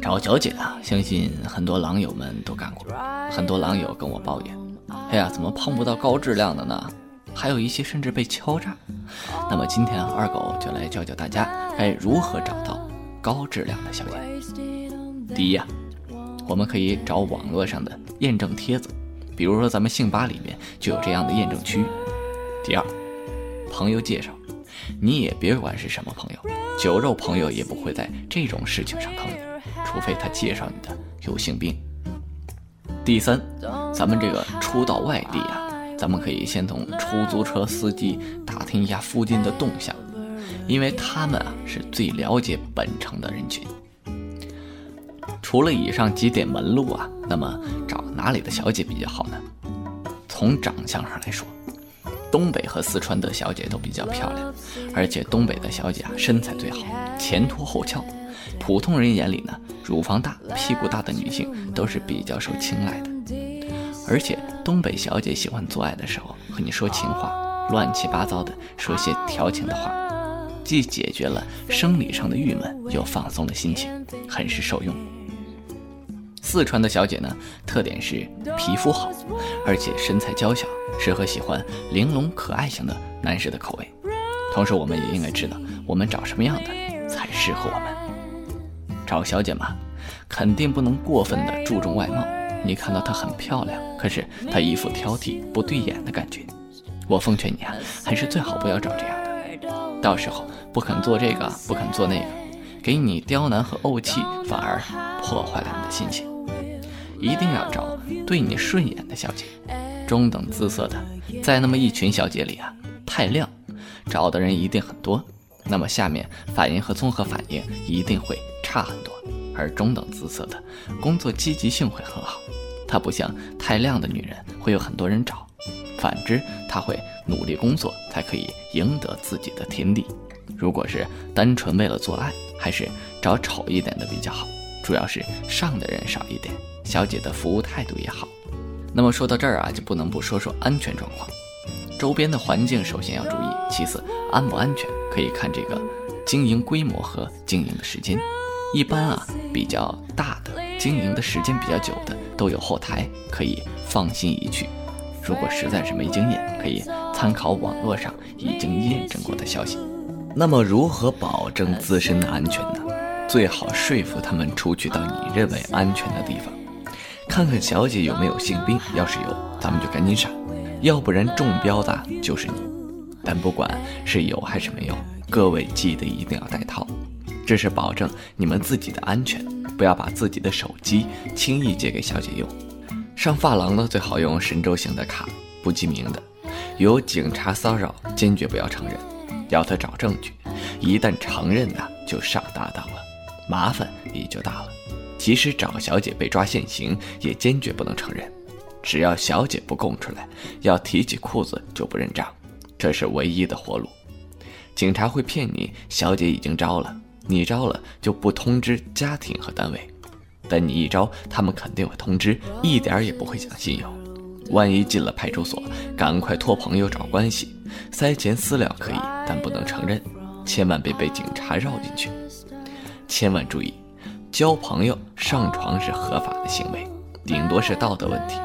找小姐啊，相信很多狼友们都干过。很多狼友跟我抱怨：“哎呀，怎么碰不到高质量的呢？还有一些甚至被敲诈。”那么今天二狗就来教教大家该如何找到高质量的小姐。第一呀，我们可以找网络上的验证帖子，比如说咱们性吧里面就有这样的验证区。第二，朋友介绍，你也别管是什么朋友，酒肉朋友也不会在这种事情上坑你。除非他介绍你的有性病。第三，咱们这个初到外地啊，咱们可以先从出租车司机打听一下附近的动向，因为他们啊是最了解本城的人群。除了以上几点门路啊，那么找哪里的小姐比较好呢？从长相上来说，东北和四川的小姐都比较漂亮，而且东北的小姐啊身材最好，前凸后翘。普通人眼里呢，乳房大、屁股大的女性都是比较受青睐的，而且东北小姐喜欢做爱的时候和你说情话，乱七八糟的说些调情的话，既解决了生理上的郁闷，又放松了心情，很是受用。四川的小姐呢，特点是皮肤好，而且身材娇小，适合喜欢玲珑可爱型的男士的口味。同时，我们也应该知道，我们找什么样的才适合我们。找小姐嘛，肯定不能过分的注重外貌。你看到她很漂亮，可是她一副挑剔、不对眼的感觉。我奉劝你啊，还是最好不要找这样的。到时候不肯做这个，不肯做那个，给你刁难和怄气，反而破坏了你的心情。一定要找对你顺眼的小姐，中等姿色的，在那么一群小姐里啊，太亮，找的人一定很多。那么下面反应和综合反应一定会差很多，而中等姿色的工作积极性会很好，她不像太亮的女人会有很多人找，反之她会努力工作才可以赢得自己的天地。如果是单纯为了做爱，还是找丑一点的比较好，主要是上的人少一点，小姐的服务态度也好。那么说到这儿啊，就不能不说说安全状况。周边的环境首先要注意，其次安不安全可以看这个经营规模和经营的时间。一般啊比较大的、经营的时间比较久的都有后台，可以放心一去。如果实在是没经验，可以参考网络上已经验证过的消息。那么如何保证自身的安全呢？最好说服他们出去到你认为安全的地方，看看小姐有没有性病，要是有，咱们就赶紧闪。要不然中标的就是你，但不管是有还是没有，各位记得一定要带套，这是保证你们自己的安全。不要把自己的手机轻易借给小姐用。上发廊呢，最好用神州行的卡，不记名的。有警察骚扰，坚决不要承认，要他找证据。一旦承认呢，就上大当了，麻烦也就大了。即使找小姐被抓现行，也坚决不能承认。只要小姐不供出来，要提起裤子就不认账，这是唯一的活路。警察会骗你，小姐已经招了，你招了就不通知家庭和单位，但你一招，他们肯定会通知，一点也不会讲信用。万一进了派出所，赶快托朋友找关系，塞钱私了可以，但不能承认，千万别被警察绕进去。千万注意，交朋友上床是合法的行为，顶多是道德问题。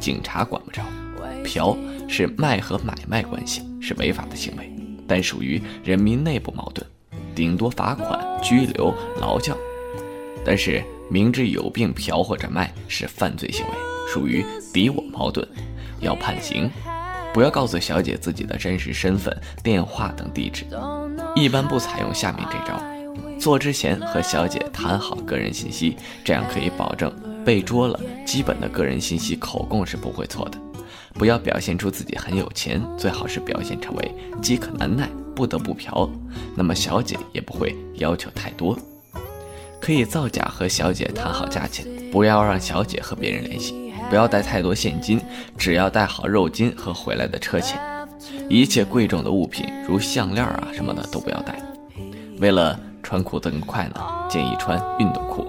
警察管不着，嫖是卖和买卖关系，是违法的行为，但属于人民内部矛盾，顶多罚款、拘留、劳教。但是明知有病嫖或者卖是犯罪行为，属于敌我矛盾，要判刑。不要告诉小姐自己的真实身份、电话等地址，一般不采用下面这招。做之前和小姐谈好个人信息，这样可以保证。被捉了，基本的个人信息口供是不会错的。不要表现出自己很有钱，最好是表现成为饥渴难耐，不得不嫖。那么小姐也不会要求太多，可以造假和小姐谈好价钱，不要让小姐和别人联系。不要带太多现金，只要带好肉金和回来的车钱。一切贵重的物品，如项链啊什么的都不要带。为了穿裤子更快呢，建议穿运动裤。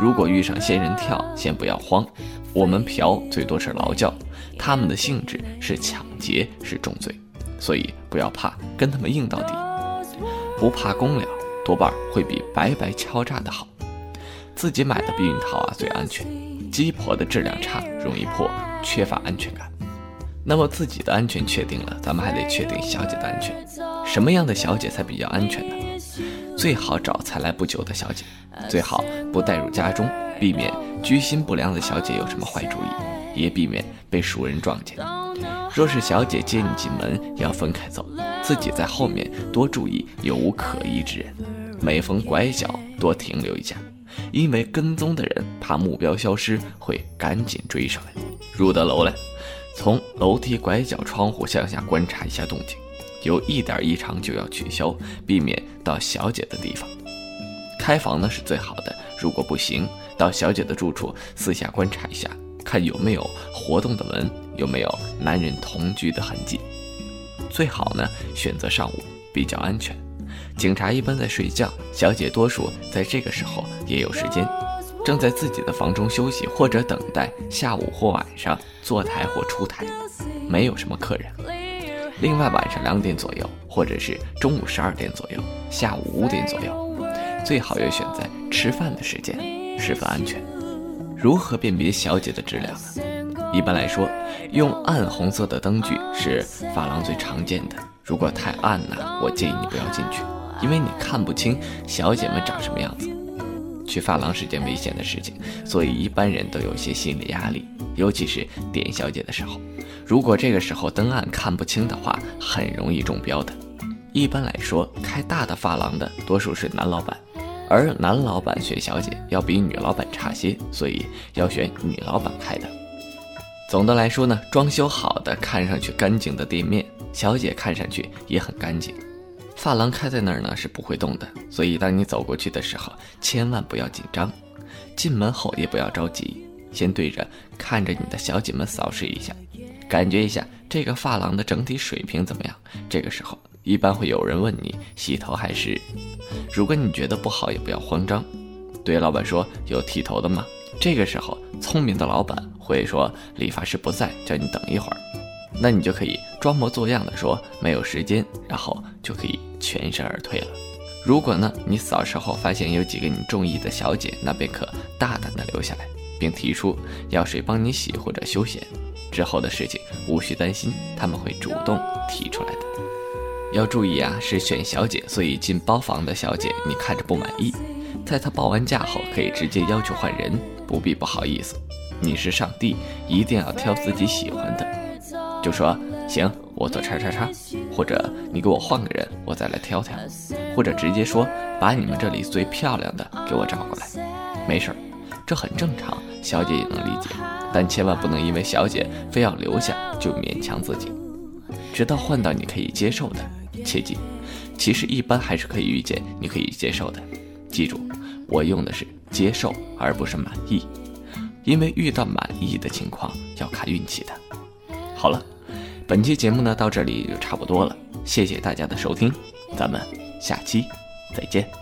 如果遇上仙人跳，先不要慌。我们嫖最多是劳教，他们的性质是抢劫，是重罪，所以不要怕，跟他们硬到底。不怕公了，多半会比白白敲诈的好。自己买的避孕套啊最安全，鸡婆的质量差，容易破，缺乏安全感。那么自己的安全确定了，咱们还得确定小姐的安全。什么样的小姐才比较安全呢？最好找才来不久的小姐，最好不带入家中，避免居心不良的小姐有什么坏主意，也避免被熟人撞见。若是小姐接你进门，要分开走，自己在后面多注意有无可疑之人，每逢拐角多停留一下，因为跟踪的人怕目标消失，会赶紧追上来。入得楼来。从楼梯拐角窗户向下观察一下动静，有一点异常就要取消，避免到小姐的地方。开房呢是最好的，如果不行，到小姐的住处四下观察一下，看有没有活动的门，有没有男人同居的痕迹。最好呢选择上午，比较安全。警察一般在睡觉，小姐多数在这个时候也有时间。正在自己的房中休息，或者等待下午或晚上坐台或出台，没有什么客人。另外，晚上两点左右，或者是中午十二点左右，下午五点左右，最好要选在吃饭的时间，十分安全。如何辨别小姐的质量呢？一般来说，用暗红色的灯具是发廊最常见的。如果太暗呢，我建议你不要进去，因为你看不清小姐们长什么样子。去发廊是件危险的事情，所以一般人都有些心理压力，尤其是点小姐的时候。如果这个时候灯暗看不清的话，很容易中标的。一般来说，开大的发廊的多数是男老板，而男老板选小姐要比女老板差些，所以要选女老板开的。总的来说呢，装修好的、看上去干净的店面，小姐看上去也很干净。发廊开在那儿呢，是不会动的。所以当你走过去的时候，千万不要紧张。进门后也不要着急，先对着看着你的小姐们扫视一下，感觉一下这个发廊的整体水平怎么样。这个时候一般会有人问你洗头还是？如果你觉得不好，也不要慌张，对老板说有剃头的吗？这个时候聪明的老板会说理发师不在，叫你等一会儿。那你就可以装模作样的说没有时间，然后就可以全身而退了。如果呢，你扫视后发现有几个你中意的小姐，那便可大胆的留下来，并提出要谁帮你洗或者休闲。之后的事情无需担心，他们会主动提出来的。要注意啊，是选小姐，所以进包房的小姐你看着不满意，在她报完价后可以直接要求换人，不必不好意思。你是上帝，一定要挑自己喜欢的。就说行，我做叉叉叉，或者你给我换个人，我再来挑挑，或者直接说把你们这里最漂亮的给我找过来，没事儿，这很正常，小姐也能理解，但千万不能因为小姐非要留下就勉强自己，直到换到你可以接受的，切记，其实一般还是可以遇见你可以接受的，记住，我用的是接受而不是满意，因为遇到满意的情况要看运气的。好了。本期节目呢到这里就差不多了，谢谢大家的收听，咱们下期再见。